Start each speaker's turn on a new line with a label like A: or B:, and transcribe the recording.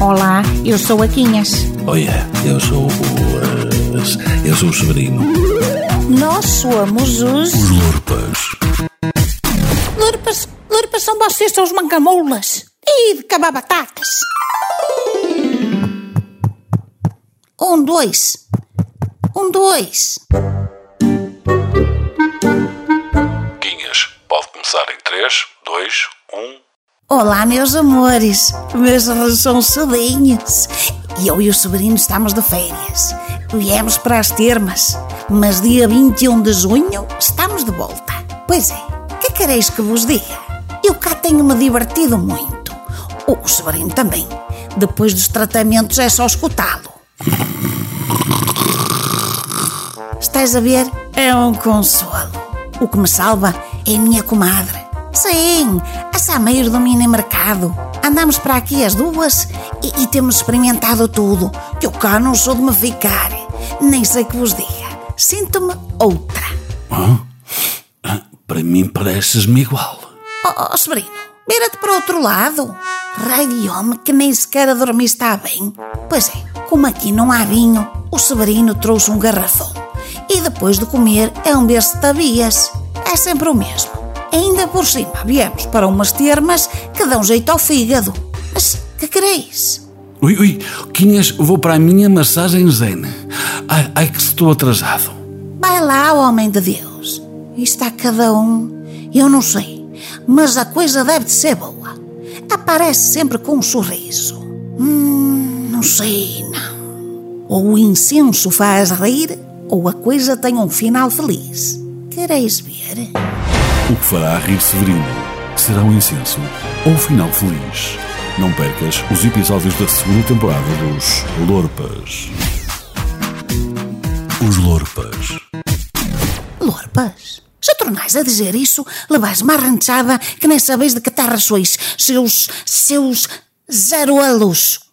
A: Olá, eu sou a Quinhas.
B: Olha, eu sou o. eh, eu sou o Severino.
A: Nós somos os.
B: Os Lurpas.
A: Lurpas, Lurpas são vocês, são os mancamoulas. E de cabar batatas. Um, dois. Um, dois. Olá, meus amores. Meus são sobrinhos. E eu e o sobrinho estamos de férias. Viemos para as termas. Mas dia 21 de junho estamos de volta. Pois é, que quereis que vos diga? Eu cá tenho-me divertido muito. O sobrinho também. Depois dos tratamentos é só escutá-lo. Estás a ver? É um consolo. O que me salva é a minha comadre. Sim, a Sameiro do mini mercado. Andamos para aqui as duas e, e temos experimentado tudo. Que eu cá não sou de me ficar. Nem sei que vos diga. Sinto-me outra.
B: Ah, Para mim pareces-me igual.
A: Oh, oh sobrinho, vira-te para o outro lado. Raio de homem que nem sequer a dormir está bem. Pois é, como aqui não há vinho, o Severino trouxe um garrafão. E depois de comer é um berço de tabias. É sempre o mesmo. Ainda por cima viemos para umas termas que dão jeito ao fígado. Mas que quereis?
B: Ui, ui, Quinhas, vou para a minha massagem zen. Ai, ai que estou atrasado.
A: Vai lá, homem de Deus. A cada um. Eu não sei, mas a coisa deve de ser boa. Aparece sempre com um sorriso. Hum, não sei, não. Ou o incenso faz rir, ou a coisa tem um final feliz. Quereis ver?
B: O que fará rir Severino? Será um incenso ou um final feliz? Não percas os episódios da segunda temporada dos Lorpas. Os Lorpas.
A: Lorpas? Se tornais a dizer isso, levais uma arranchada que nem sabeis de que terra sois, seus. seus. zero alos.